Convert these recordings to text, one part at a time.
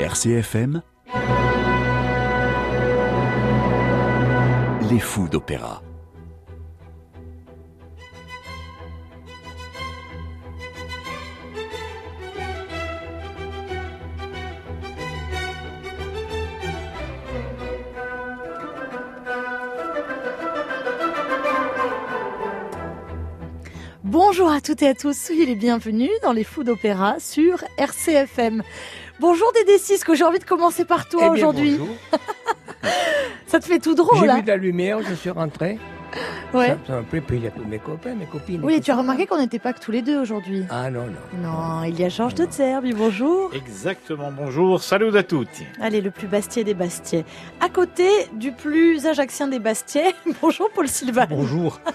RCFM Les fous d'opéra. Bonjour à toutes et à tous, soyez les bienvenus dans les fous d'opéra sur RCFM. Bonjour Dédé Cisco, j'ai envie de commencer par toi Eh bien, aujourd'hui. bonjour. Ça te fait tout drôle J'ai là vu de la lumière, je suis rentré. Ouais. Ça, ça m'a plu, puis il y a tous mes copains, mes copines. Oui, et tu as remarqué qu'on n'était pas que tous les deux aujourd'hui. Ah non, non. Non, il y a Georges de Zerbi, bonjour. Exactement, bonjour, salut à tutti. Allez, le plus bastier des bastiais. À côté du plus ajaxien des bastiais, bonjour Paul Sylvain. Bonjour.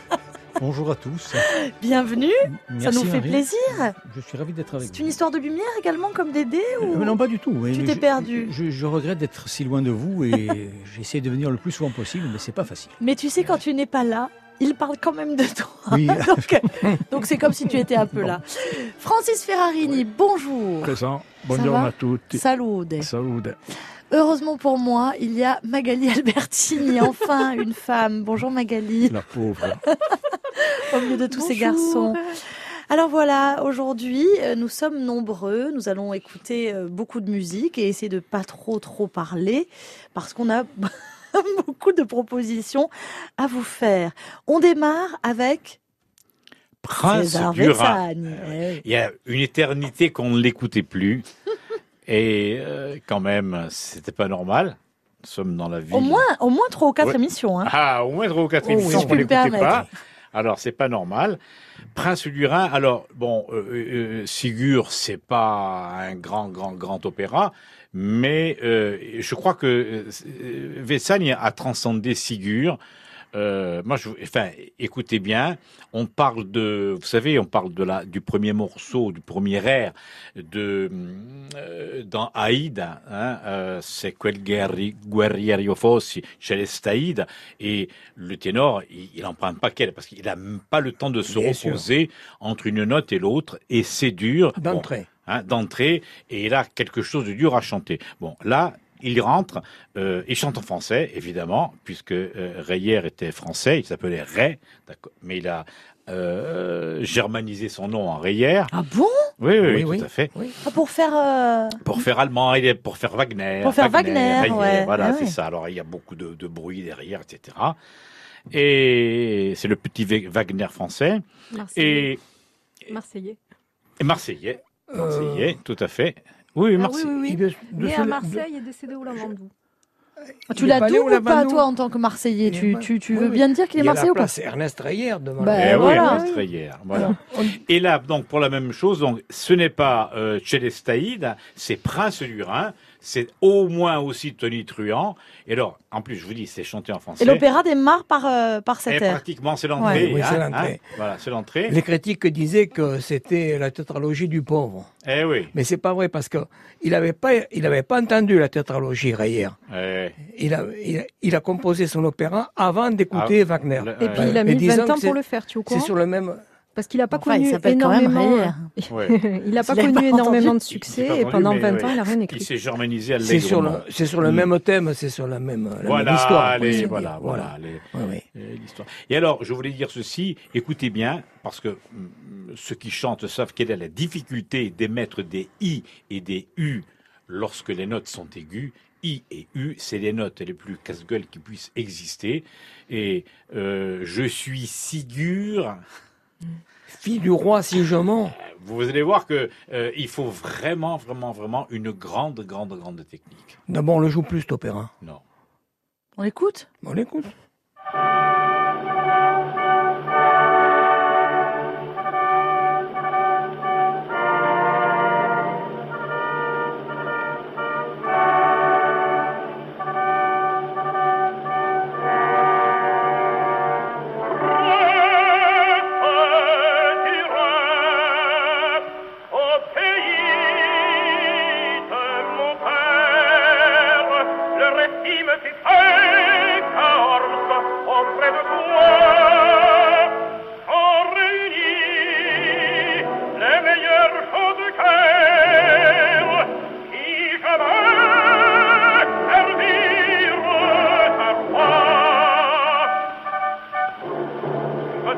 Bonjour à tous. Bienvenue, ça nous fait Marie. plaisir. Je suis ravi d'être avec C'est vous. une histoire de lumière également comme Dédé ou... Euh, non, pas du tout. Tu t'es perdu? Je, je regrette d'être si loin de vous et j'essaie de venir le plus souvent possible, mais c'est pas facile. Mais tu sais, quand tu n'es pas là, il parle quand même de toi. Oui. donc, c'est comme si tu étais un peu là. Francis Ferrarini, bonjour. Présent. Ça va? Buongiorno a tutti. Heureusement pour moi, il y a Magali Albertini, enfin une femme. Bonjour Magali, La pauvre. au milieu de tous ces garçons. Alors voilà, aujourd'hui, euh, nous sommes nombreux, nous allons écouter euh, beaucoup de musique et essayer de pas trop trop parler parce qu'on a beaucoup de propositions à vous faire. On démarre avec Prince César du Rhin. Versailles. Eh. Il y a une éternité qu'on ne l'écoutait plus. Et euh, quand même, c'était pas normal. Nous sommes dans la ville. Au moins, au moins trois ou quatre Ouais. émissions. Hein. Ah, au moins trois ou quatre Oh, émissions peux me l'écoutait pas. Alors, c'est pas normal. Prince du Rhin, alors, bon, euh, euh, Sigur, c'est pas un grand, grand, grand opéra, mais euh, je crois que euh, Vessagne a transcendé Sigur. Euh, moi, je, enfin, écoutez bien, on parle de, vous savez, on parle de la, du premier morceau, du premier air de euh, dans Aïd, hein, euh, c'est quel guerri- guerriero fossi, Celestaïde, et le ténor, il, il en prend un paquet parce qu'il a même pas le temps de se Bien sûr. reposer entre une note et l'autre, et c'est dur. Bon, D'entrée. hein, d'entrée, et il a quelque chose de dur à chanter. Bon, là, il rentre, euh, il chante en français, évidemment, puisque euh, Reyer était français, il s'appelait Ray, d'accord, mais il a euh, germanisé son nom en Reyer. Ah bon? Oui, oui, oui, Oui, tout à fait. Oui. Ah, Pour faire... euh, Pour faire allemand, il est pour faire Wagner. Pour faire Wagner, Reyer, ouais. Voilà, Ah c'est ouais. ça. Alors, il y a beaucoup de, de bruit derrière, etc. Et c'est le petit Wa- Wagner français. Marseillais. Et, Marseillais. et Marseillais. Euh, Marseillais, tout à fait. Oui, oui, Ah oui, oui, il oui. de- de Né à de- Marseille et décédé au Lavandou. Tu Il est l'as double ou pas, toi, en tant que Marseillais? Tu, tu, tu veux oui. bien dire qu'il est Il y a Marseillais la ou pas? Ernest Reyer devant. Bah, Eh oui, voilà. Ernest Reyer, voilà. On- Et là, donc, pour la même chose, donc, ce n'est pas euh, Célestaïde, c'est Prince du Rhin, c'est au moins aussi Tony Truant. Et alors, en plus, je vous dis, c'est chanté en français. Et l'opéra démarre par, euh, par Et cette air. pratiquement, c'est l'entrée. Ouais, oui, c'est hein, l'entrée. hein. voilà, c'est l'entrée. Les critiques disaient que c'était la tétralogie du pauvre. Eh oui. Mais c'est pas vrai parce que il avait pas, il avait pas entendu la tétralogie Reyer. Eh, Il a, il a, il a composé son opéra avant d'écouter Ah, Wagner. le- Et puis il a mis disons 20 ans pour le faire, tu au C'est sur le même. Parce qu'il n'a pas Enfin, il connu énormément. Ouais. il n'a pas connu pas énormément entendu. de succès Il et pendant mais 20 ouais. ans, il n'a rien Il écrit. s'est germanisé C'est sur le, c'est sur le Mm. même thème, c'est sur la même, la Voilà, même histoire. allez, voilà, voilà, les- oui. euh, l'histoire. Et alors, je voulais dire ceci, écoutez bien, parce que hum, ceux qui chantent savent quelle est la difficulté d'émettre des i et des u lorsque les notes sont aiguës. I et U, c'est les notes les plus casse-gueule qui puissent exister. Et euh, je suis Sigur. Fille du roi Sigemont. Vous allez voir que euh, il faut vraiment, vraiment, vraiment une grande, grande, grande technique. D'abord, on le joue plus, cet opéra. Non. On l'écoute? On l'écoute.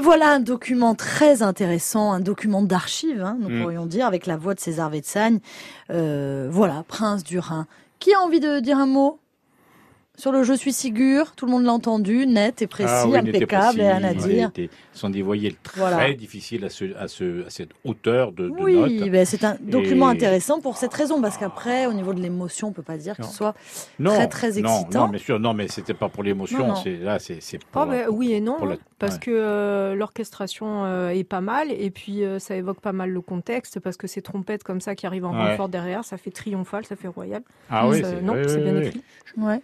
Et voilà un document très intéressant, un document d'archives, hein, nous Mm. pourrions dire, avec la voix de César Vetsagne. Euh, voilà, Prince du Rhin. Qui a envie de dire un mot? Sur le Je suis Sigur Tout le monde l'a entendu, net et précis, Ah oui, impeccable, précis, et rien à dire. Ce sont des voyelles très Voilà. difficiles à, ce, à, ce, à cette hauteur de, de Oui, notes. ben c'est un document Et- intéressant pour cette raison, parce qu'après, au niveau de l'émotion, on peut pas dire que Non. ce soit Non, très très non, excitant. Non, bien sûr, non, mais c'était pas pour l'émotion. Non, non. C'est là, c'est. Oh, ben, oui et non, la- parce ouais. que euh, l'orchestration euh, est pas mal et puis euh, ça évoque pas mal le contexte parce que ces trompettes comme ça qui arrivent en Ouais. renfort derrière, ça fait triomphal, ça fait royal. Ah oui, non, oui, c'est oui, bien oui. écrit. Ouais,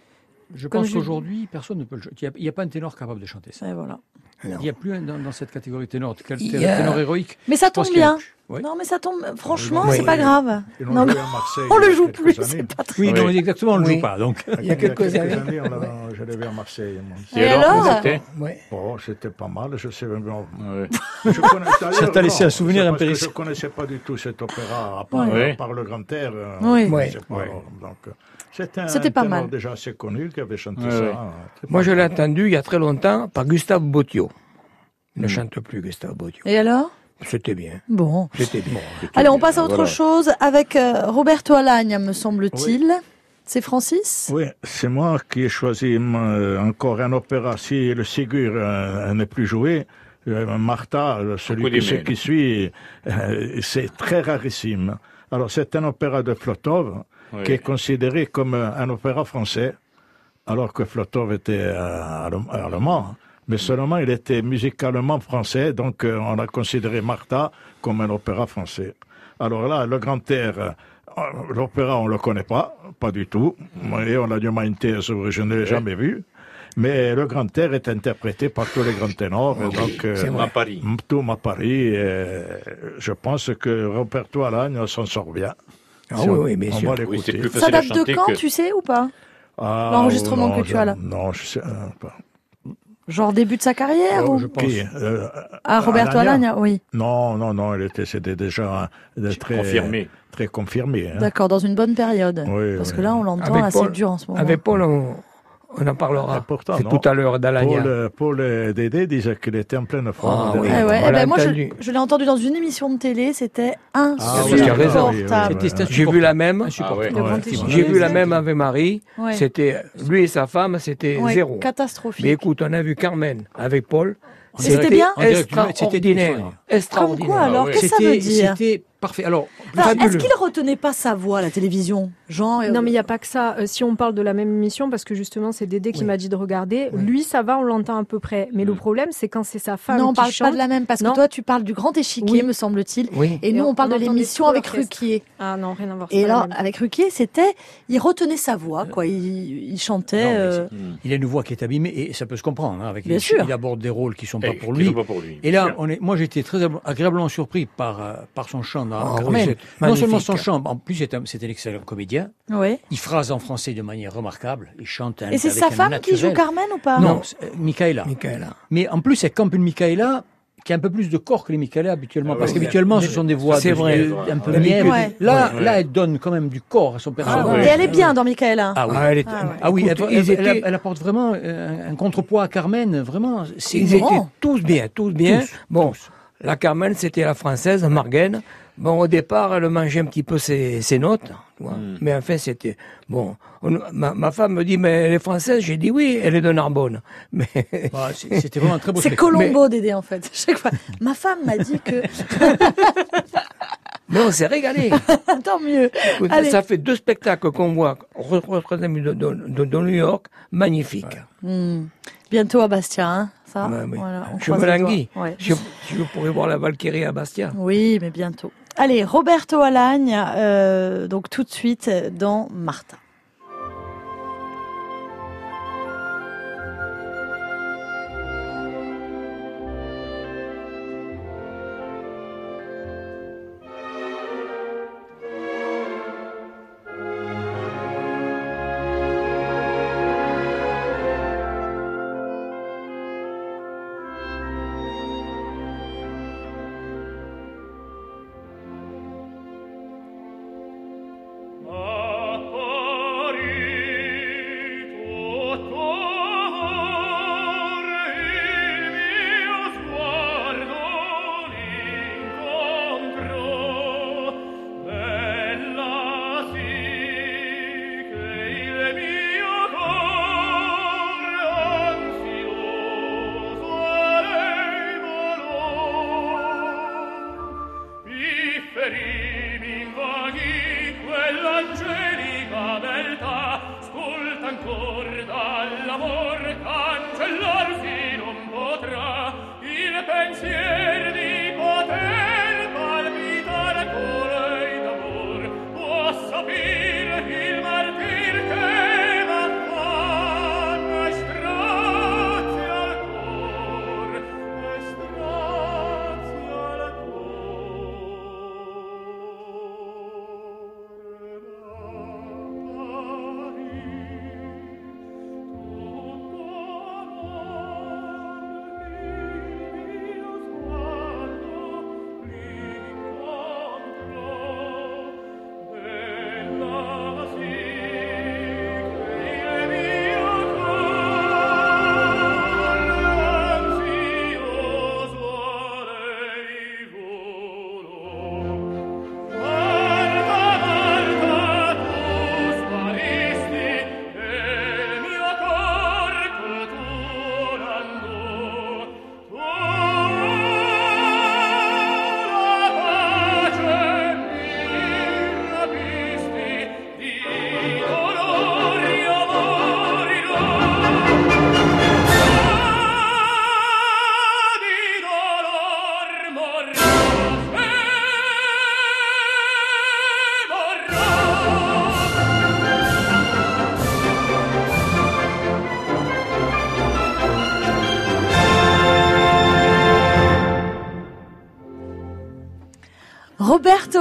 Je Comme pense je- qu'aujourd'hui, personne ne peut le chanter. Il n'y a, pas un ténor capable de chanter ça. et voilà. Il n'y a plus un dans, dans cette catégorie ténor. Ténor, a- ténor héroïque? Mais ça tombe bien. Oui. Non, mais ça tombe. Franchement, Oui. c'est pas grave. Non, mais on le joue plus, années. c'est pas très. Oui, non, exactement, on ne le joue pas. Donc. Il y a quelques années. l'a- je l'ai vu à Marseille. moi. Et, Et alors, alors c'était c'était pas mal, je sais Ça t'a laissé un souvenir impérissable. Je connaissais pas du tout cet opéra, à part, Ouais. à part le Grand Air. euh, Oui. donc, euh, c'était pas mal. déjà assez connu qui avait chanté Ouais, ça. ouais. hein, très Moi, je l'ai entendu il y a très longtemps par Gustave Bottio. Il ne Mm. chante plus, Gustave Bottio. Et alors? C'était bien. Bon. C'était bien. Allez, on passe à autre Voilà. chose avec euh, Roberto Alagne, me semble-t-il. C'est Francis? Oui, c'est moi qui ai choisi euh, encore un opéra. Si le Ségur euh, n'est plus joué, Martha, celui qui, qui suit, c'est très rarissime. Alors c'est un opéra de Flotov Oui. qui est considéré comme un opéra français, alors que Flotov était euh, allem- allemand. Mais seulement il était musicalement français, donc euh, on a considéré Martha comme un opéra français. Alors là, le grand air, euh, l'opéra on le connaît pas, pas du tout. Et on a du Mainte, je ne l'ai jamais vu. Mais le grand air est interprété par tous les grands ténors, et donc euh, Paris. tout à Paris. et je pense que Roberto Alagne s'en sort bien. Ah Si oui, on- oui, bien on sûr. va Oui, plus Ça facile date de quand, que. tu sais, ou pas Ah, L'enregistrement que tu as là. Non, je sais euh, pas. Genre début de sa carrière Oh, ou... je pense. Qui euh, Ah, Roberto Alagna oui. Non, non, non, il était, c'était déjà euh, très Confirmé. très confirmé. hein. D'accord, dans une bonne période. Oui, Parce oui. que là, on l'entend assez Paul- dur en ce moment. Avec Paul, on, on en parlera. Ah, pourtant, C'est non. tout à l'heure d'Alagna. Paul, euh, Paul et Dédé disaient qu'il était en pleine forme. Ah oui. Ouais, On eh ben, moi, je, l'ai entendu dans une émission de télé, c'était Ah oui, insupportable. J'ai vu la même. insupportable. Ah ouais. J'ai vu la même avec Marie. Ouais. C'était lui et sa femme, c'était Ouais, zéro. Catastrophique. Mais écoute, on a vu Carmen avec Paul. C'était bien Extraordinaire. extraordinaire. Comme quoi, alors, qu'est-ce que ça veut dire c'était parfait. Alors. Est-ce qu'il retenait pas sa voix à la télévision? Jean euh, Non, mais il n'y a pas que ça. Euh, si on parle de la même émission, parce que justement, c'est Dédé qui Oui. m'a dit de regarder, Oui. lui, ça va, on l'entend à peu près. Mais le problème, c'est quand c'est sa femme Non, on qui parle chante. pas de la même, parce Non. que toi, tu parles du grand échiquier, Oui. me semble-t-il. Oui. Et nous, Et on parle on de l'émission avec. Ruquier. Ah non, rien à voir. Et là, avec Ruquier, c'était, il retenait sa voix, quoi. Il, il chantait. Non, euh, Hmm. il a une voix qui est abîmée et ça peut se comprendre. hein, avec Bien il, sûr. il aborde des rôles qui sont pas pour qui lui. sont pas pour lui. Et là, Sûr. on est, moi, j'étais très agréable- agréablement surpris par, euh, par son chant Ah oui, non seulement son chant, en plus, c'est un, c'est un excellent comédien. ouais. Il phrase en français de manière remarquable. Il chante un, Et c'est avec sa un femme qui joue. Carmen ou pas Non, euh, Michaela. Michaela. Mais en plus, c'est comme une Michaela qui a un peu plus de corps que les Michaela habituellement. Ah parce oui, qu'habituellement, ce sont des voix c'est de- vrai. de- un peu Ouais. mièvres. Ouais. Là, Ouais. là, elle donne quand même du corps à son personnage. ouais. Et elle est bien dans Michaela. Ah oui. Ah, elle était- Ah ouais. Ah oui, Écoute, elle, ils elle- elle- étaient- elle apporte vraiment euh, un, un contrepoids à Carmen, vraiment. C'est Ils grand. étaient tous bien, tous bien. Tous, bon, tous. la Carmen, c'était la française, Margaine. Bon, au départ, elle mangeait un petit peu ses, ses notes, tu vois. Mm. mais enfin, c'était bon. On- ma, ma femme me dit, mais elle est française. J'ai dit oui, elle est de Narbonne. Mais Ah, c'est- C'était vraiment un très beau C'est. Colombo Dédé en fait. Chaque fois. Ma femme m'a dit que mais on s'est régalé. tant mieux. Écoute, Allez. ça fait deux spectacles qu'on voit de, de, de- de New York, magnifiques. Hmm. Bientôt à Bastia, hein, ça. Ouais, oui. Voilà, on Je me languis. Ouais. Je, je pourrais voir la Valkyrie à Bastia. Oui, mais bientôt. Allez, Roberto Alagne, euh, donc tout de suite dans Martha.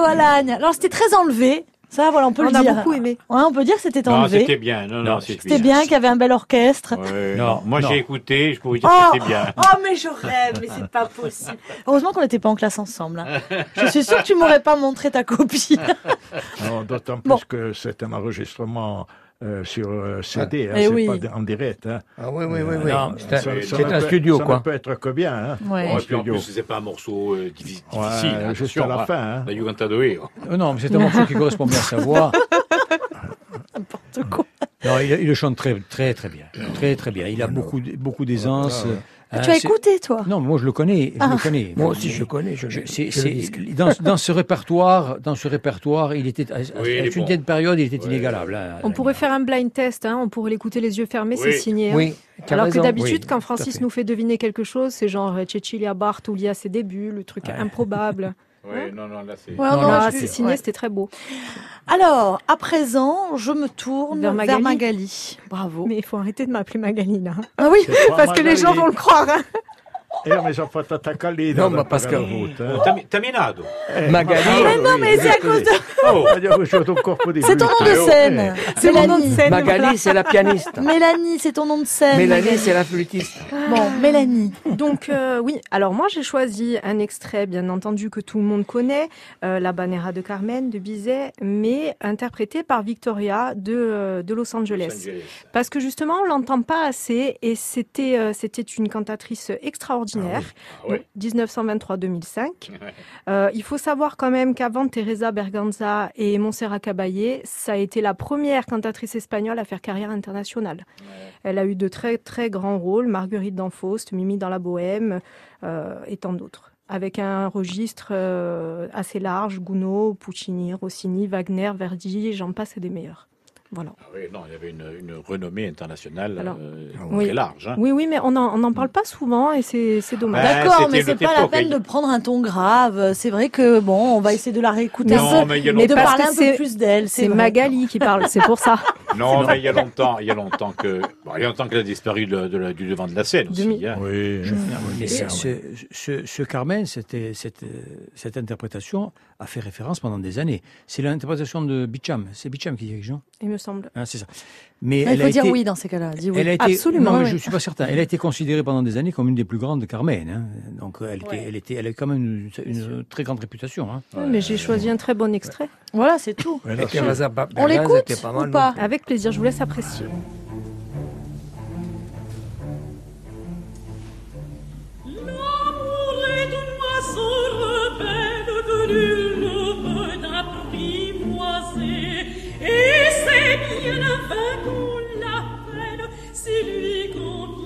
Alagne. Alors c'était très enlevé. Ça, voilà, on peut On le a dire. beaucoup aimé. Ouais, on peut dire que c'était Non, enlevé. c'était bien. Non, non, c'était C'était bien, qu'il y avait un bel orchestre. Ouais, Non, Moi, non. j'ai écouté, je pouvais dire Oh, que c'était bien. oh, mais je rêve, mais c'est pas possible. Heureusement qu'on n'était pas en classe ensemble. hein. Je suis sûre que tu m'aurais pas montré ta copie. Non, D'autant plus Bon. que c'est un enregistrement euh, sur euh, CD, hein, Eh c'est oui. pas en direct. Hein. Ah oui, oui, oui, oui. Non, C'est un, Ça- ça un peut- studio, ça quoi. ne peut être que bien. Hein, Ouais. en Ouais, puis en plus, c'est pas un morceau euh, diffi- Ouais, difficile. hein, jusqu'à attention, la hein. fin. Hein. La Juventude Doe. Euh, non, mais c'est un morceau qui correspond bien à sa voix. N'importe quoi. Non, il, il le chante très, très, très bien. Très, très bien. Il a beaucoup, beaucoup d'aisance. Voilà, ouais. Hein, tu as c'est- écouté, toi Non, moi je le connais. Je Ah. le connais. Moi aussi, je connais. Je, Je- c'est- le c'est- disque. dans, dans ce répertoire, dans ce répertoire, il était à, Oui, à une bon. telle période, il était inégalable. hein. On pourrait faire un blind test, hein, on pourrait l'écouter les yeux fermés, c'est Oui. signé. hein. As Alors raison. que d'habitude, Oui, quand Francis fait. nous fait deviner quelque chose, c'est genre euh, Cecilia Bartoli à ses débuts, le truc improbable. Ouais, non, non, là, c'est. Ouais, Non, non, là, je- c'est signé, ouais. c'était très beau. Alors, à présent, je me tourne vers Vers Magali. Bravo. Mais il faut arrêter de m'appeler Magali là. Ah oui Parce que les gens vont le croire. hein. Eh, mais j'ai fatto attaccare lì Non, da- ma che- avuto, Oh, eh. Magali- ma- non, mais c'est à cause de... Oh, Abbiamo conosciuto un corpo di C'est ton nom de scène. C'est mon nom de scène. Magali, c'est la pianiste. Mélanie, c'est ton nom de scène. Mélanie, c'est la flûtiste. Bon, Mélanie. Donc euh, oui, alors moi j'ai choisi un extrait bien entendu que tout le monde connaît, euh, La Banera de Carmen de Bizet, mais interprété par Victoria de, euh, de Los Angeles. Los Angeles. Parce que justement on l'entend pas assez et c'était euh, c'était une cantatrice extraordinaire. Ah ouais. Donc, 1923-2005. Ouais. Euh, il faut savoir quand même qu'avant Teresa Berganza et Montserrat Caballé, ça a été la première cantatrice espagnole à faire carrière internationale. Elle a eu de très très grands rôles, Marguerite d'Anfaust, Mimi dans la Bohème euh, et tant d'autres. Avec un registre euh, assez large, Gounod, Puccini, Rossini, Wagner, Verdi, j'en passe et des meilleurs. Voilà. Ah oui, non, il y avait une, une renommée internationale Alors, euh, oui. très large. hein. Oui, oui, mais on n'en on en parle pas souvent et c'est c'est dommage. Ouais, D'accord, mais c'était c'est pas la peine de prendre un ton grave. C'est vrai que bon, on va essayer de la réécouter Non, un peu, mais il y a mais de parler un c'est- peu plus d'elle. C'est. Magali qui parle, c'est pour ça. Non, mais il y a longtemps, il y a longtemps que, bon, il y a longtemps qu'elle a disparu de, de la- du devant de la scène aussi. Hein. Oui. Mais ça, ce, ce- ce Carmen, c'était- cette, cette interprétation a fait référence pendant des années. C'est l'interprétation de Bicham. C'est Bicham qui dirige, non Il me semble. Ah, C'est ça. Mais Mais elle il faut a dire été, oui dans ces cas-là. Dis oui. Elle a été, Absolument, non, mais oui. je ne suis pas certain. Elle a été considérée pendant des années comme une des plus grandes Carmen. hein. Donc elle, était, Ouais. elle, était, elle a quand même une, une très grande réputation. hein. Oui, mais j'ai choisi un très bon extrait. Voilà, c'est tout. On l'écoute ou pas non? Avec plaisir, je vous laisse apprécier. Avec qu'on l'appelle si lui convient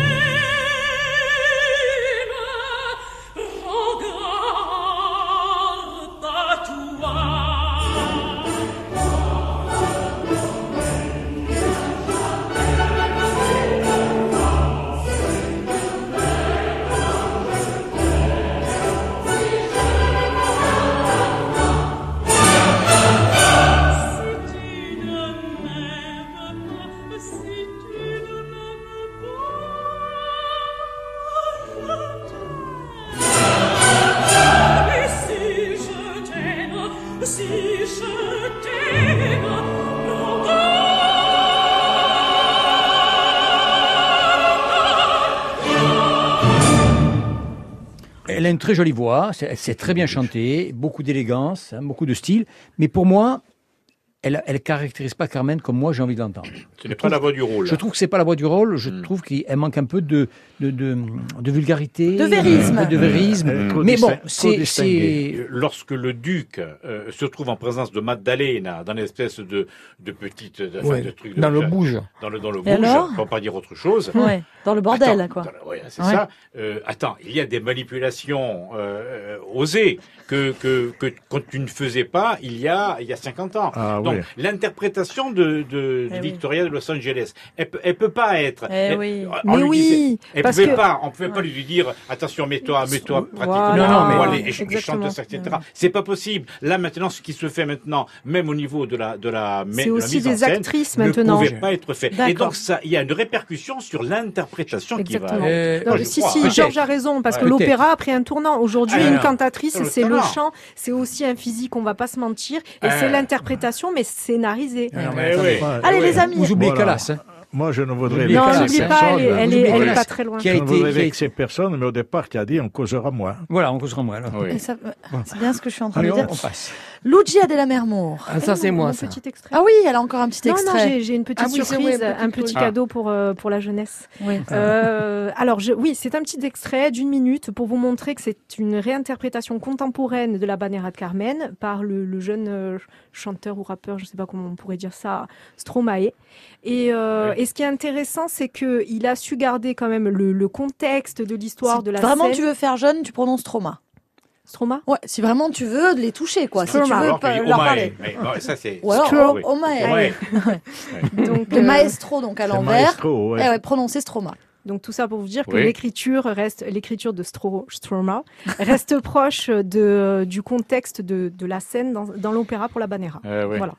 a une très jolie voix, c'est- très bien chanter, beaucoup d'élégance, hein, beaucoup de style. Mais pour moi, elle ne caractérise pas Carmen comme moi j'ai envie de l'entendre. Ce n'est pas la voix du rôle. Je trouve que c'est pas la voix du rôle. Je Hmm. trouve qu'elle manque un peu de, de, de, de vulgarité, De vérisme. de vérisme. Elle trop Mais bon, c'est Lorsque le duc euh, se trouve en présence de Maddalena dans l'espèce de, de petite de, enfin, Ouais, de truc dans le bouge. dans le dans le Et bouge, pour pas dire autre chose. Ouais, dans le bordel, Attends, quoi. ouais, c'est Ouais. ça. Euh, attends, il y a des manipulations euh, osées que, que, que quand tu ne faisais pas il y a il y a 50 ans. Ah Donc oui. l'interprétation de, de, Eh de oui. Victoria de Los Angeles, elle, peut- elle peut pas être. Eh elle- oui. on Mais lui oui, disait- elle parce pouvait que- pas, on pouvait pas lui dire attention, mets-toi, mets-toi, pratique, Voilà. Non, non, mais- voilà, ça, etc. C'est pas possible. Là maintenant, ce qui se fait maintenant, même au niveau de la de la, de la aussi mise en scène, actrices ne maintenant. pouvait pas être fait. Et donc ça, il y a une répercussion sur l'interprétation qui va. Exactement. Euh, Non, je si, crois. si. Georges a raison, parce que Ouais. l'opéra a pris un tournant. Aujourd'hui, Ah, une cantatrice, C'est le chant, c'est aussi un physique, on va pas se mentir, et Ah. c'est l'interprétation, mais scénarisée. Ah, Eh mais. Ouais. Allez, les amis. Vous oubliez Voilà. Calas, hein, Moi, je ne voudrais Non, pas, vexer n'oublie pas, elle est, personne. elle est, N'oubliez elle est pas. très loin. qui a Je ne été, voudrais vexer personne, mais au départ, qui a dit on causera moins. Voilà, on causera moins. alors. Oui. C'est bien ce que je suis en train Allez, de on, dire. on passe. Lucia della Mermour. Ah, ça, c'est moi, ça. petit extrait. Ah oui, elle a encore un petit non, non, extrait. j'ai une petite Ah oui, surprise, vrai, un petit cadeau pour, euh, pour la jeunesse. Oui. Euh, alors, je, oui, c'est un petit extrait d'une minute pour vous montrer que c'est une réinterprétation contemporaine de la Banera de Carmen par le, le jeune euh, chanteur ou rappeur, je ne sais pas comment on pourrait dire ça, Stromae. Et, euh, Ouais. et ce qui est intéressant, c'est qu'il a su garder quand même le, le contexte de l'histoire Si de la vraiment scène. tu veux faire jeune, tu prononces trauma. Stroma Ouais, si vraiment tu veux les toucher, quoi. Si tu Stroma. veux Alors leur parler. Mais non, ça c'est. Ou alors, Stro- oh, oh. Ouais. Donc, Le euh, maestro, donc à l'envers. maestro, ouais. Eh ouais, prononcer Stroma. Donc tout ça pour vous dire que l'écriture reste l'écriture de Stro, Stroma reste proche de, du contexte de, de la scène dans, dans l'opéra pour la Banera. Euh, ouais. Voilà.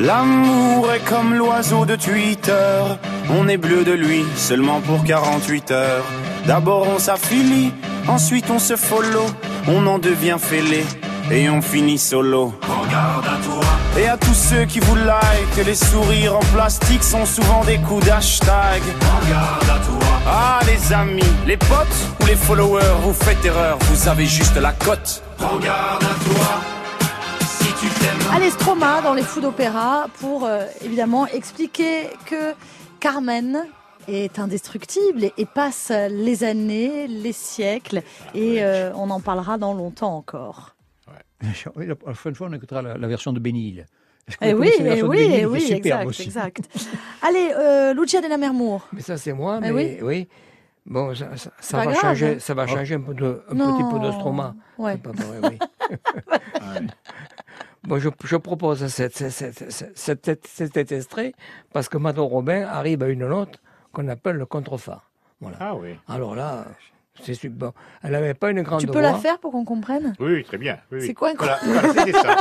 L'amour est comme l'oiseau de Twitter. On est bleu de lui seulement pour 48 heures. D'abord on s'affilie, ensuite on se follow. On en devient fêlé et on finit solo. Regarde à toi. Et à tous ceux qui vous like, les sourires en plastique sont souvent des coups d'hashtag. Regarde à toi. Les amis, les potes ou les followers, vous faites erreur, vous avez juste la cote. Regarde à toi. Si tu t'aimes. Allez, Stroma dans les fous d'opéra pour euh, évidemment expliquer que Carmen est indestructible et, et passe les années, les siècles et euh, on en parlera dans longtemps encore. Oui, La prochaine fois, on écoutera la, la version de Bénil. Eh oui, la eh de oui, eh oui, exact, aussi. exact. Allez, euh, Lucia della Mermour. Mais ça, c'est moi, Eh mais oui. Bon, ça, ça, va grave. changer, ça va changer un, peu de, un petit peu de stroma. Ouais. C'est pas vrai, oui. Bon, je, je propose cet, cet, cet, cet- cet- cet extrait parce que Mado Robin arrive à une note qu'on appelle le contrefa. Voilà. Ah oui. Alors là, c'est super. Bon, elle n'avait pas une grande Tu peux voix. la faire pour qu'on comprenne? Oui, très bien. Oui, oui. C'est quoi un Voilà, voilà, c'était ça.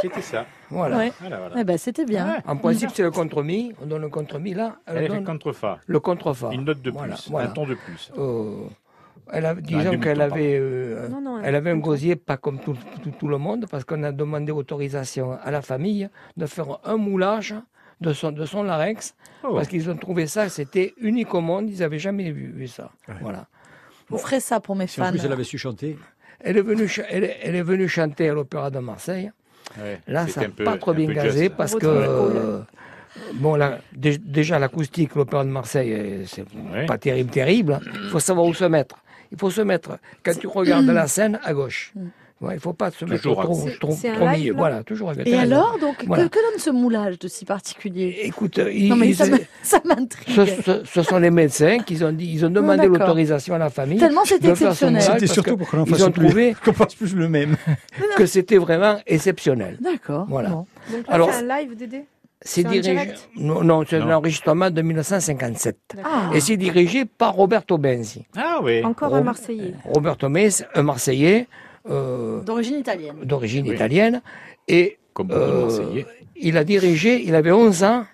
C'était ça. Voilà. Ouais. Voilà, voilà. Eh ben, c'était bien. Ouais. En principe, c'est le contre-mi. On donne le contre-mi là. Elle, Elle donne contre fa. le contrefa. Une note de plus, Voilà, un ton de plus. Euh, elle a, disons qu'elle avait, euh, Non, non, elle avait un gosier pas comme tout, tout- tout le monde parce qu'on a demandé autorisation à la famille de faire un moulage de son, de son larynx Oh. parce qu'ils ont trouvé ça, c'était unique au monde, ils n'avaient jamais vu, vu ça. Voilà. Vous ferez ça pour mes Si en fans. plus elle avait su chanter. Elle est venue, elle, est- elle est venue chanter à l'Opéra de Marseille. Ouais, Là, ça n'a pas trop bien gazé juste. parce que. Euh, Bon, là, dé- déjà, l'acoustique, l'Opéra de Marseille, euh, c'est Ouais. pas terrible, terrible. Il faut savoir où se mettre. Il faut se mettre, quand tu regardes la scène, à gauche. Ouais, il ne faut pas se mettre Toujours trop, trop, live, milieu. Voilà, toujours. Et alors, donc, Voilà. que, que donne ce moulage de si particulier? Écoute, ils- Non, mais ils- ça ce, m'intrigue. ce- ce sont les médecins qui ont, dit, ils ont demandé l'autorisation à la famille. Tellement c'est exceptionnel. C'était surtout pour qu'on en Ils fasse ont plus, trouvé qu'on fasse plus le même. que c'était vraiment exceptionnel. D'accord. Voilà. bon. Donc là, Alors- c'est un live, Dédé? C'est dirigé. Non, non c'est un enregistrement de 1957. Ah, Et c'est dirigé par Roberto Benzi. Ah oui. Encore un Marseillais. Roberto Benzi, un Marseillais euh, d'origine italienne. d'origine Oui. italienne. Et Comme euh, il a dirigé, il avait 11 ans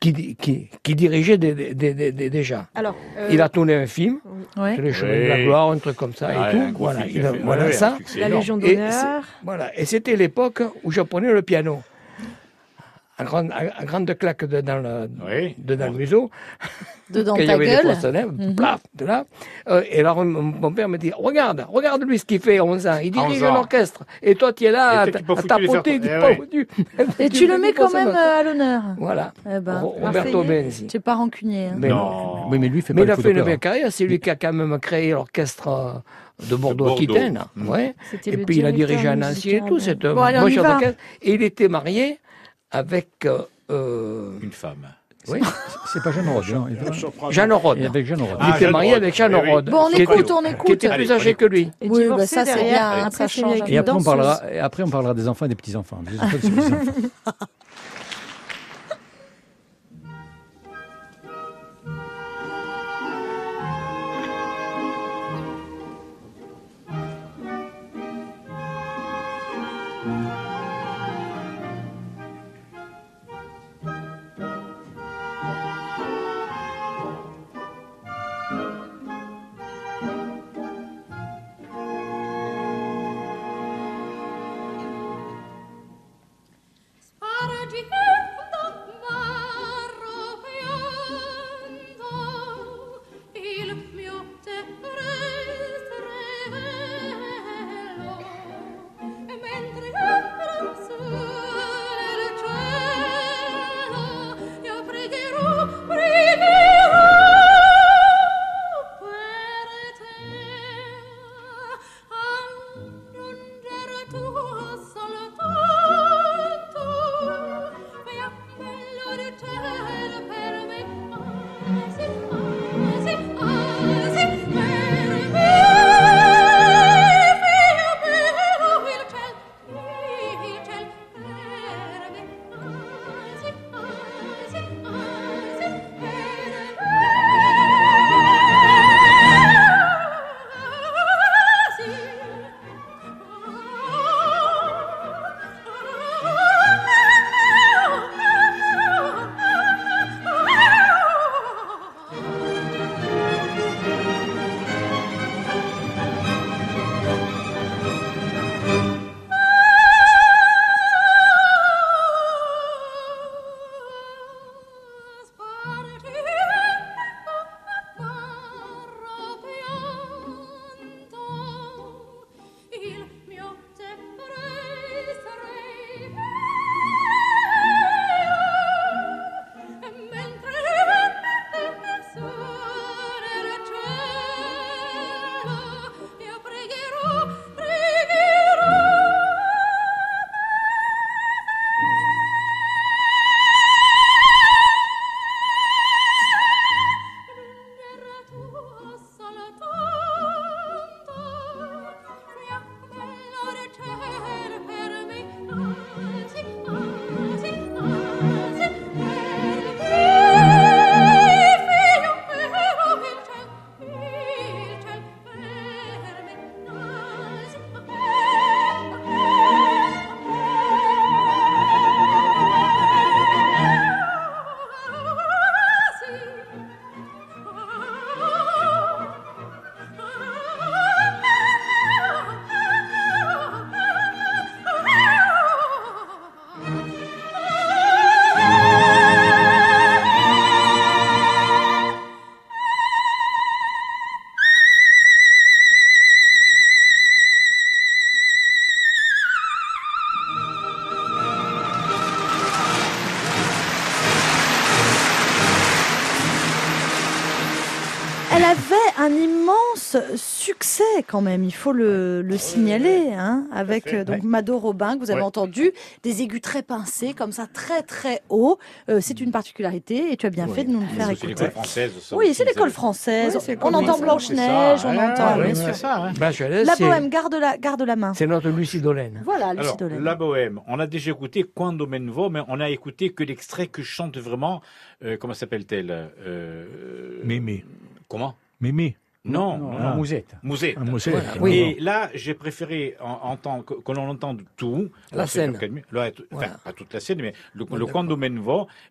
qui, qui, qui dirigeait des- des- des- des- des- déjà. Alors, euh, Il a tourné un film, Ouais. les chemins de la gloire, un truc comme ça Ah, et tout. Voilà, il a- ça. la. Légion d'honneur. Voilà, et c'était l'époque où je prenais le piano. À grande, à, à grande claque de- dans le, Oui. de- dans le museau. Dedans quand il y ta avait des gueule. poissonnets, Mhm. plaf, de là. Euh, et alors, mon, père me dit, regarde, regarde lui ce qu'il fait à 11 ans. Il dirige 11 ans. un orchestre. Et toi, tu es là Et à, tapoter, tu Eh ouais. foutu. Et tu le mets quand même euh, à l'honneur. Voilà. Eh ben. Roberto Benzi. Tu es pas rancunier. hein. Mais, Non. Oui, mais lui, il fait mais pas il a fait une belle carrière. C'est lui qui a quand même créé l'orchestre euh, de Bordeaux-Aquitaine. Mm. ouais. Et puis il a dirigé à Nancy et tout. C'est un Bon, allez. Et il était marié avec euh, euh, Une femme. oui, C'est pas Jeanne Rode. hein. Il- Jeanne Rode. Avec Jeanne Rode. Il Ah, était Jeanne marié Rode. avec Jeanne oui. Rode. Bon, on qui écoute, était- on Qui écoute. était Allez, plus âgé que lui. Et Oui, bah ça, c'est bien, après, ça change. Et après on, parlera, et après, on parlera des enfants et des petits-enfants. Des enfants et des petits-enfants. succès quand même, il faut le, le signaler, hein, avec fait, euh, donc ouais. Mado Robin que vous avez Ouais. entendu, des aigus très pincés comme ça, très très haut. Euh, c'est une particularité et tu as bien fait de nous le faire C'est écouter. l'école française. ça Oui, c'est l'école ça- française. Ouais, c'est on entend Blanche c'est Neige, on Ah, entend. oui, bien c'est sûr. ça. hein. Bachelet, La c'est- bohème, garde la, garde la main. C'est notre Lucie Dolène. Voilà, Lucie Alors, Dolène. la bohème, on a déjà écouté Quando Menvo, mais on a écouté que l'extrait que chante vraiment, euh, comment s'appelle-t-elle euh, Mimi. Comment? Mimi. Non, non, non. Musette. Un musette, Voilà. oui. Et là, j'ai préféré en, entendre, que, que l'on entende tout. La scène. tout- enfin, Voilà. pas toute la scène, mais le, Ouais, le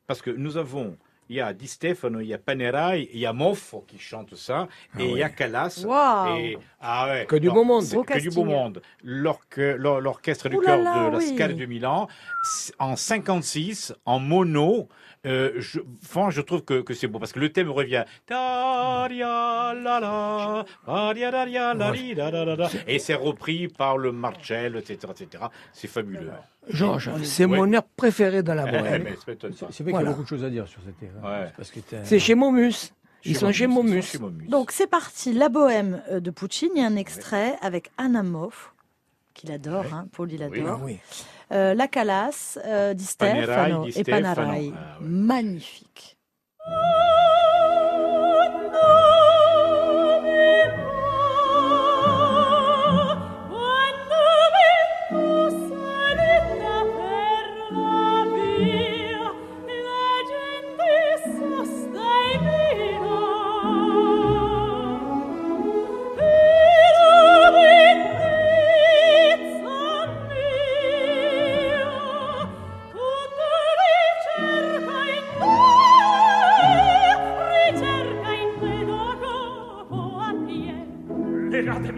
parce que nous avons, il y a Di Stefano, il y a Panerai, il y a Moffo qui chante ça, Ah et il y a Calas. Waouh. Et, ah ouais, Que du beau monde. c'est Beau Que du beau monde. L'orchestre du là, de la oui. Scala de Milan, en 56, en mono, euh, je, trouve que, que c'est beau parce que le thème revient. Et c'est repris par le Marcello, etc., etc. C'est fabuleux. Georges, c'est Ouais. mon air préféré dans la bohème. c'est vrai qu'il y Voilà. a beaucoup de choses à dire sur cette terre. Ouais. C'est chez Momus. Ils sont chez Momus. Donc c'est parti, La Bohème euh, de Puccini, un extrait avec Anna Moff, qu'il adore, hein, Paul il Oui, adore. Oui. Euh, la Calas, euh, Di Stefano Panerai, Di et. Panerai. Ah, ouais. Magnifique.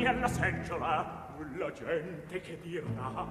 alla seggiola la gente che dirà.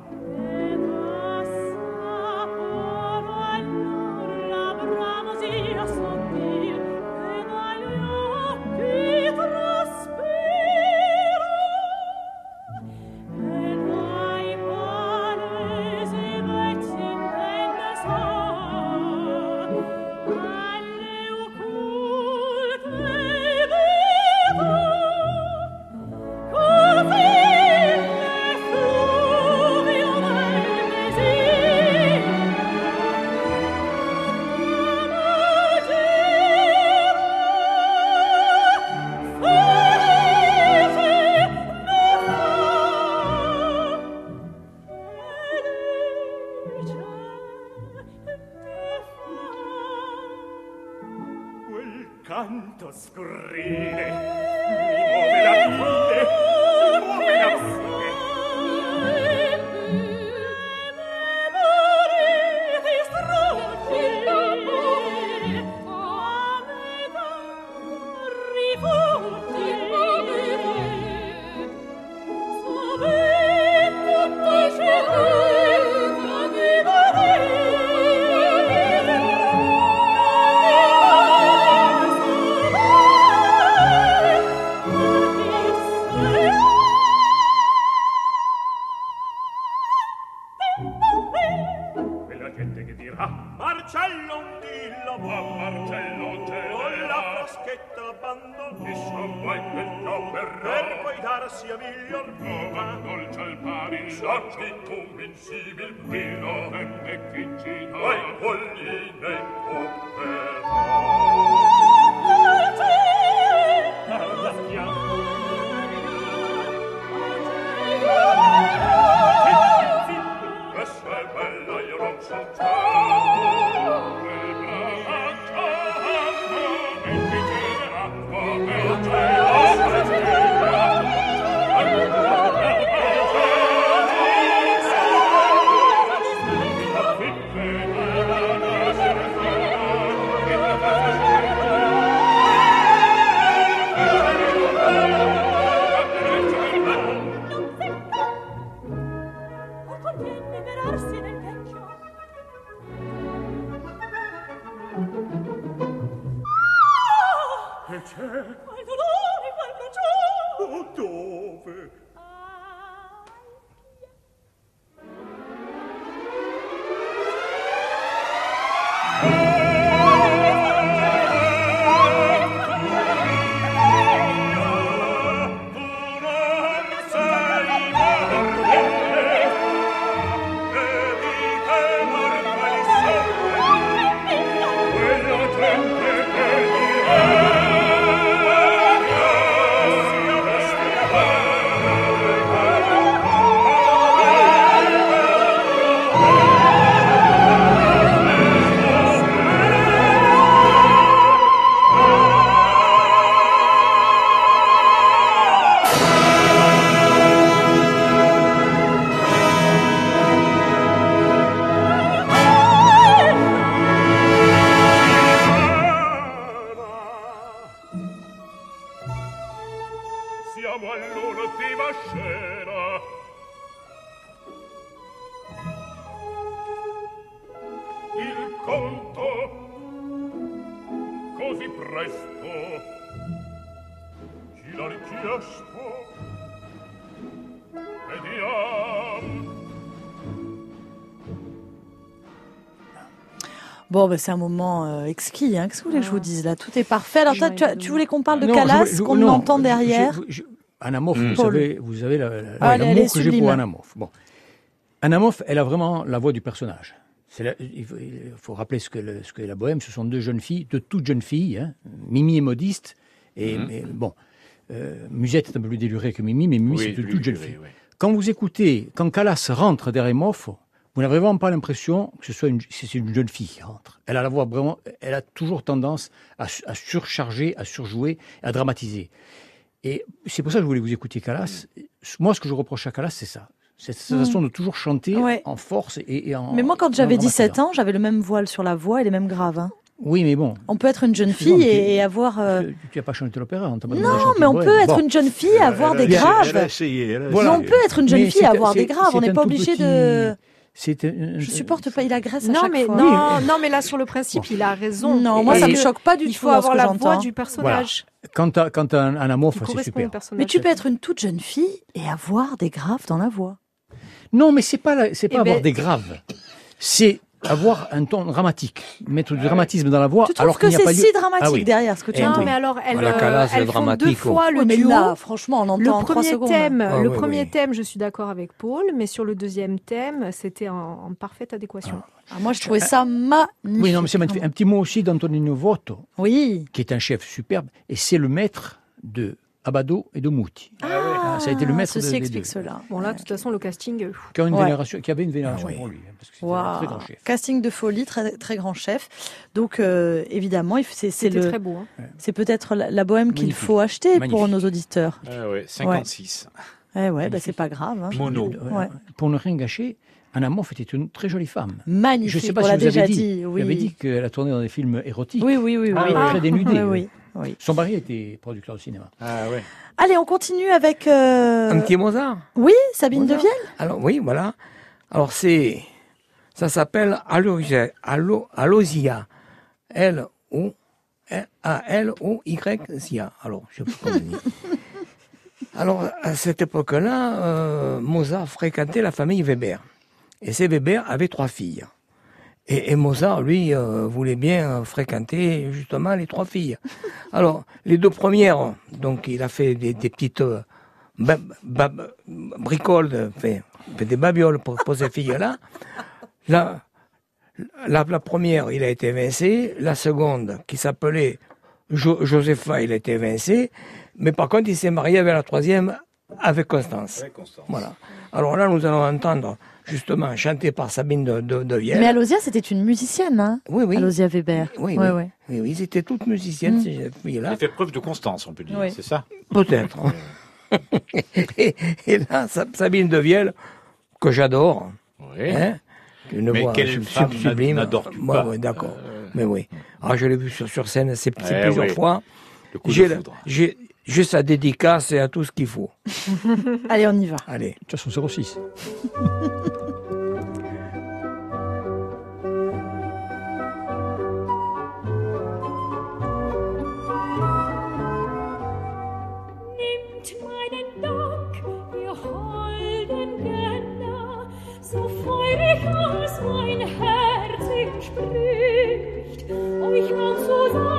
per per poi darsi a miglior prova. Dolce al pari sorge inconvincibil vino e che ci dai polline opera Bon, bah, c'est un moment euh, exquis. Hein. Qu'est-ce que vous voulez que je vous dise là? Tout est parfait. Alors, toi, tu, voulais qu'on parle de Non, je Calas, qu'on entend derrière? je- je- Mm. vous, savez, vous avez la- la- Ah, l'amour que j'ai pour Anna Moff. Bon. Elle a vraiment la voix du personnage. La- il, faut, il faut rappeler ce que, le- ce qu'est la bohème. Ce sont deux jeunes filles, de toutes jeunes filles. hein. Mimi est modiste. Et, mais bon, euh, Musette est un peu plus délurée que Mimi, mais Mimi, Oui, c'est de toutes jeunes filles. oui. Quand vous écoutez, quand Calas rentre derrière Moff, vous n'avez vraiment pas l'impression que ce soit une, c'est une jeune fille qui rentre. Elle a la voix vraiment, elle a toujours tendance à, su- à surcharger, à surjouer, à dramatiser. Et c'est pour ça que je voulais vous écouter Calas. Moi, ce que je reproche à Calas, c'est ça. Cette sensation de toujours chanter Ouais. en force et, et en. Mais moi, quand j'avais dramatisant. 17 ans, j'avais le même voile sur la voix et les mêmes graves. hein. Oui, mais bon. On peut être une jeune fille et, et avoir... euh, Tu n'as pas chanté l'opéra. on t'a pas Non, mais on peut être une jeune fille et avoir des graves. On peut être une jeune fille et avoir des graves. On n'est pas obligé petit- de... C'est un- Je supporte pas, il agresse à Non, chaque mais fois. non, non, mais là sur le principe, il a raison. Non, moi Et ça me choque pas du Il tout. faut hein, ce avoir la voix du personnage Quand t'as- quand t'as un, un amour, qui c'est correspond super. Mais tu peux être une toute jeune fille et avoir des graves dans la voix. Non, mais c'est pas la- c'est pas Eh ben- avoir des graves. C'est avoir un ton dramatique, mettre du dramatisme dans la voix Tu alors qu'il que n'y a pas c'est lieu. si dramatique Ah oui. derrière ce que tu Non, oui. mais alors elles, Voilà, euh, Calas, c'est elles font deux dramatique, fois le Oui, mais duo. là, franchement, on entend Le en trois premier thème, Ah le oui, premier oui. thème, je suis d'accord avec Paul, mais sur le deuxième thème, c'était en, en parfaite adéquation. Ah, moi, je trouvais ça magnifique. Oui, non, mais c'est magnifique. Un petit mot aussi d'Antonino Voto, Oui. qui est un chef superbe, et c'est le maître de Abado et de Mouti. Ah, ça a été le maître Ceci de- explique deux. cela. Bon là, de toute façon, le casting, euh, Qui, une Ouais. vénération, qui avait une vénération Ah oui. pour lui, hein, parce que c'était un Waouh. très grand chef. Casting de folie, très, très grand chef. Donc, euh, évidemment, c'est le, très beau. hein. c'est peut-être la, la bohème qu'il faut acheter pour nos auditeurs. Ah ouais, 56. Eh ouais, bah, c'est pas grave. hein. Mono. Euh, Ouais. Pour ne rien gâcher, Anna Moff était une très jolie femme. Magnifique. Je ne sais pas on si vous avez déjà dit. dit. Vous oui. avez dit qu'elle a tourné dans des films érotiques. Oui, oui, oui. oui. Ah, oui. très dénudée, Oui, oui. oui, oui. Son mari était producteur de cinéma. Ah ouais. Allez, on continue avec. euh, Un petit Mozart. Oui, Sabine Mozart. Devielle. Alors oui, voilà. Alors c'est, ça s'appelle Alosia, Alo- Alosia, L O A L O Y S I A. Alors je sais pas. Alors à cette époque-là, euh, Mozart fréquentait la famille Weber, et ces Weber avaient trois filles. Et, et Mozart, lui, euh, voulait bien euh, fréquenter justement les trois filles. Alors, les deux premières, donc il a fait des, des petites euh, bricoles, de- fait, fait des babioles pour, pour ces filles-là. La, la, la première, il a été évincé. La seconde, qui s'appelait Jo- Josepha, il a été évincé. Mais par contre, il s'est marié avec la troisième, avec Constance. Voilà. Alors là, nous allons entendre justement chanté par Sabine de, de, de Vielle. Mais Alosia, c'était une musicienne, hein Oui, oui. Alosia Weber. Oui, oui. Oui, oui, ils étaient toutes musiciennes, Mm. ces filles-là. Il fait preuve de constance, on peut dire. Oui. C'est ça? Peut-être. et, et là, Sa- Sabine de Vielle, que j'adore, Oui. hein, une Mais voix quelle sub- femme sub- sublime. n'adores-tu Ouais, pas? ouais, d'accord. Euh, Mais oui. Ah, je l'ai vu sur, sur scène, c'est Eh plusieurs oui. fois. Le coup de foudre. j'ai j'ai sa dédicace et à tout ce qu'il faut. Allez, on y va. Allez. De toute façon, 06. Nimmt meinen Dank, ihr holden Gönner, so feurig als mein Herz ihm spricht. Euch nun zu sagen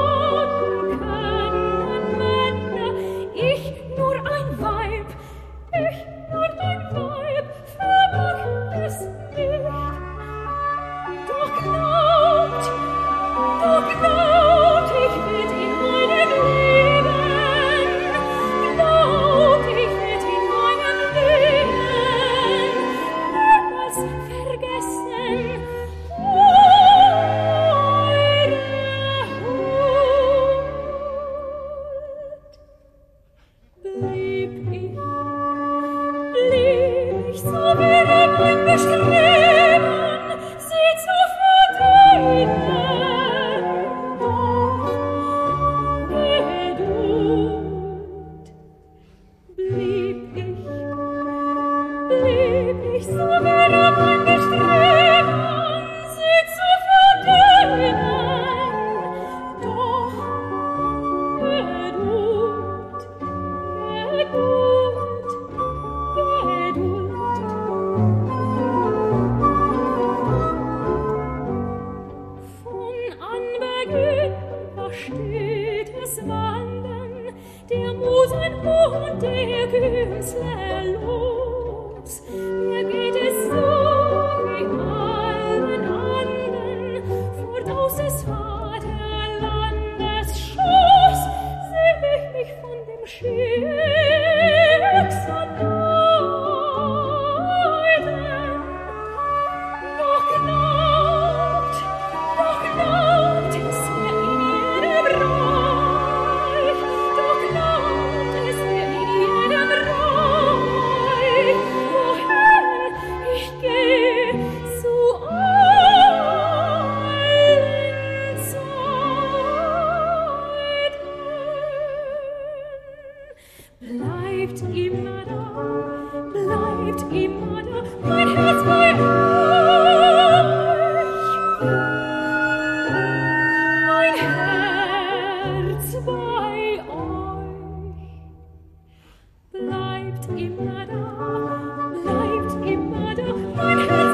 Lord.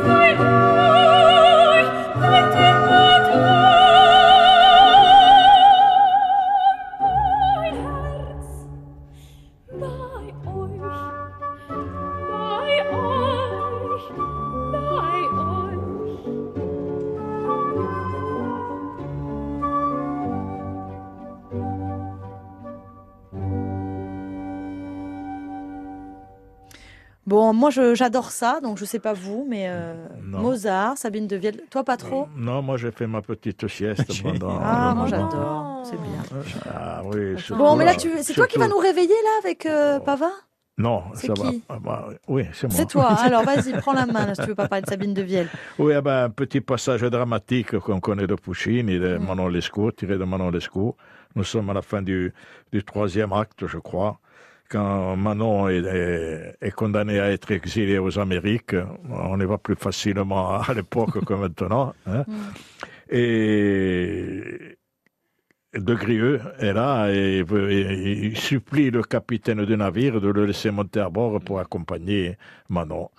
Moi j'adore ça, donc je sais pas vous, mais euh. Mozart, Sabine de Vielle, toi pas trop Non, moi j'ai fait ma petite sieste pendant. Ah, le moi j'adore, c'est bien. Ah oui. surtout- Bon, mais là, tu, c'est toi qui vas nous réveiller là avec euh, Pava? Non, C'est ça va. qui? Ah, bah, oui, c'est moi. C'est toi. Alors vas-y, prends la main là, si tu veux pas parler de Sabine de Vielle. Oui, eh ben, un petit passage dramatique qu'on connaît de Puccini, de Manon Lescaut, tiré de Manon Lescaut. Nous sommes à la fin du, du troisième acte, je crois, quand Manon est, est, est condamné à être exilé aux Amériques. On y va plus facilement à l'époque que maintenant. hein. Et De Grieux est là et, et il supplie le capitaine du navire de le laisser monter à bord pour accompagner Manon.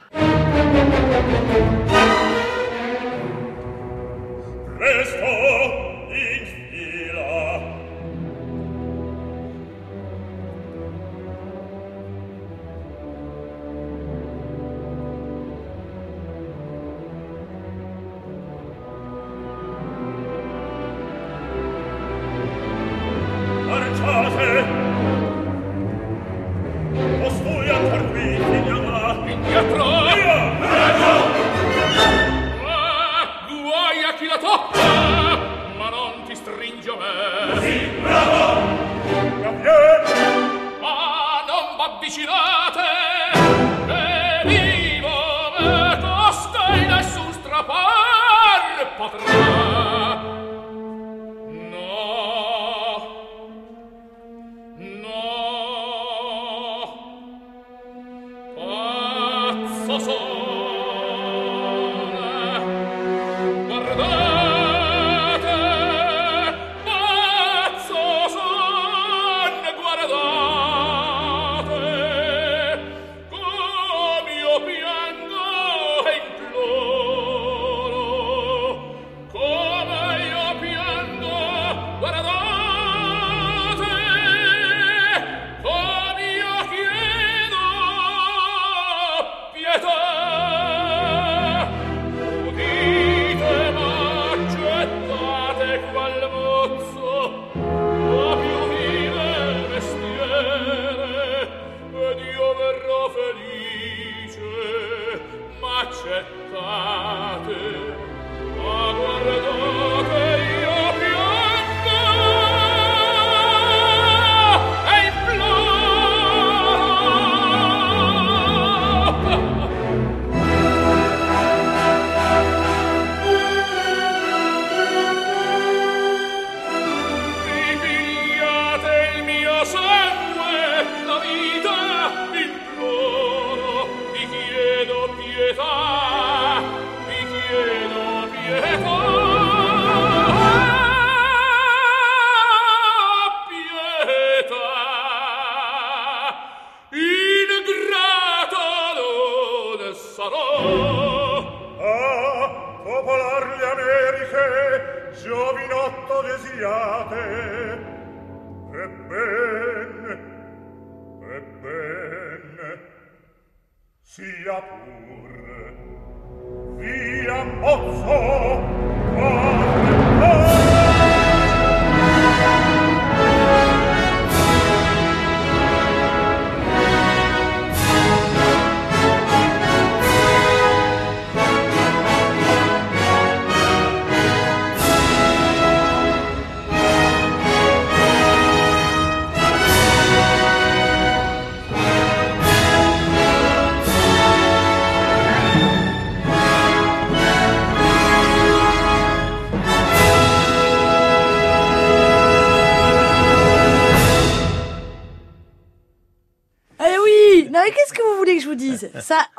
меня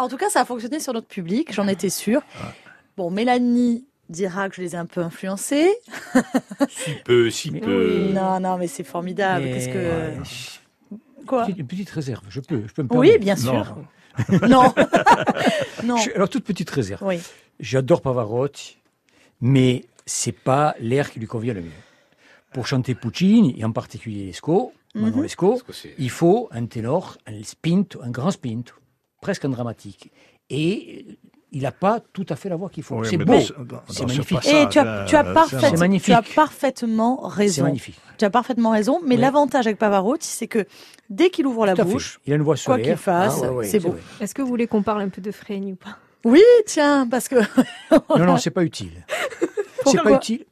en tout cas, ça a fonctionné sur notre public, j'en étais sûre. Bon, Mélanie dira que je les ai un peu influencés. Si peu, si peu. Non, non, mais c'est formidable. Mais- Qu'est-ce que... Ouais. Quoi Petite- Une petite réserve, je peux, je peux me Oui, permettre. bien sûr. Non. non. Je- alors, toute petite réserve. Oui. J'adore Pavarotti, mais c'est pas l'air qui lui convient le mieux. Pour chanter Puccini, et en particulier Lescaut, Manon Mhm. Lescaut, Parce que c'est- il faut un ténor, un spinto, un grand spinto, presque un dramatique. Et il n'a pas tout à fait la voix qu'il faut. Oui, c'est beau, c'est ce magnifique. Et tu as, euh, tu as, c'est parfait- C'est magnifique. tu as parfaitement C'est raison. magnifique. Tu as parfaitement raison, mais Oui. l'avantage avec Pavarotti, c'est que dès qu'il ouvre la fait. bouche, Il a une voix quoi qu'il fasse, Ah, ouais, ouais, c'est beau. vrai. Est-ce que vous voulez qu'on parle un peu de Freigne ou pas? Oui, tiens, parce que Non, non, c'est pas utile. C'est pas utile.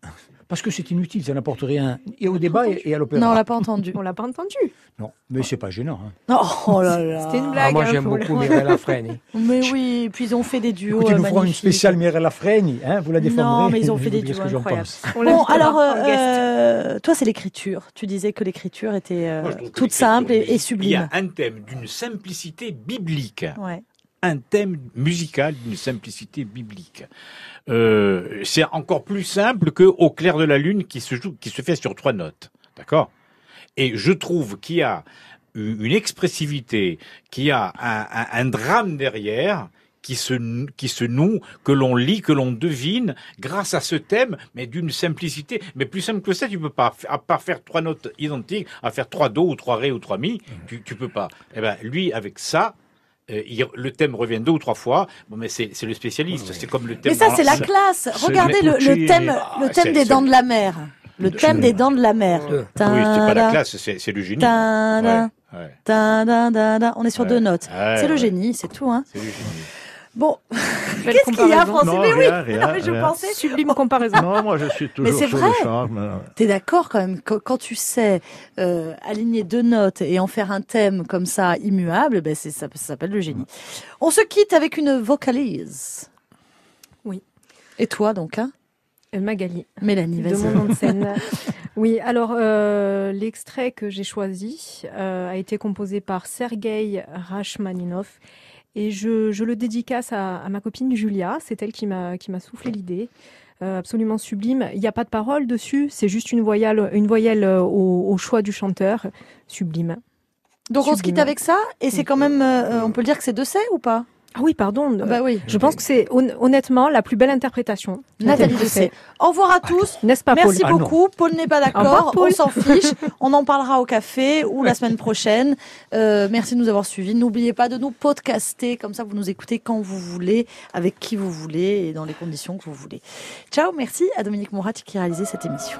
Parce que c'est inutile, ça n'apporte rien. Et au débat et, et à l'opéra. non, on l'a pas entendu. On l'a pas entendu. Non, mais c'est pas gênant. hein. Oh, oh là là. C'était une Ah, blague. moi, hein, j'aime beaucoup le- Mireille Lafreni. Mais oui, puis ils ont fait des duos. Écoutez, euh, nous ferons une magnifiques. spéciale Mirella Freni, hein, vous la défendrez. Non, mais ils ont fait des duos ce que j'en incroyables. Bon, alors, euh, toi, c'est l'écriture. Tu disais que l'écriture était euh, Moi, toute simple et, et Il y a sublime. un thème d'une simplicité biblique. Ouais. un thème musical d'une simplicité biblique. Euh, c'est encore plus simple que Au clair de la lune qui se joue, qui se fait sur trois notes. D'accord? Et je trouve qu'il y a une expressivité, qu'il y a un, un- un drame derrière qui se, qui se noue, que l'on lit, que l'on devine, grâce à ce thème, mais d'une simplicité. Mais plus simple que ça, tu peux pas. À part faire trois notes identiques, à faire trois do ou trois ré ou trois mi, tu, tu peux pas. Eh ben, lui, avec ça, euh, il- le thème revient deux ou trois fois. Bon, mais c'est le spécialiste. C'est comme le thème. Mais ça, c'est la classe. Regardez le, le thème, Ah, le thème des dents de la mer. Le thème des dents de la mer. Oui, c'est pas la classe, c'est le génie. Ouais. On est sur Ouais. deux notes. Ouais, C'est le génie, c'est tout. Hein. C'est. Bon, Belle qu'est-ce qu'il y a. Francis Non, Mais oui, rien, rien, non, mais je rien. pensais. Sublime comparaison. Non, moi je suis toujours c'est sous vrai. le charme. T'es d'accord quand même quand, quand tu sais euh, aligner deux notes et en faire un thème comme ça immuable, ben c'est ça, ça s'appelle le génie. On se quitte avec une vocalise. Oui. Et toi donc, hein? Euh, Magali. Mélanie, de vas-y. mon nom de scène. oui, alors euh, l'extrait que j'ai choisi euh, a été composé par Sergei Rachmaninov et je, je le dédicace à, à ma copine Julia. C'est elle qui m'a qui m'a soufflé l'idée. Euh, absolument sublime. Il n'y a pas de parole dessus, c'est juste une voyelle, une voyelle euh, au, au choix du chanteur. Sublime. Donc on se quitte avec ça et c'est quand même, euh, on peut le dire que c'est de C ou pas? Ah oui, pardon. Ah Bah oui. Je pense que c'est hon- honnêtement la plus belle interprétation. Nathalie de C. Au revoir à tous. N'est-ce pas, Paul? Merci Ah beaucoup. Paul n'est pas d'accord. Paul. On s'en fiche. On en parlera au café ou la semaine prochaine. Euh, merci de nous avoir suivis. N'oubliez pas de nous podcaster. Comme ça, vous nous écoutez quand vous voulez, avec qui vous voulez et dans les conditions que vous voulez. Ciao. Merci à Dominique Morat qui a réalisé cette émission.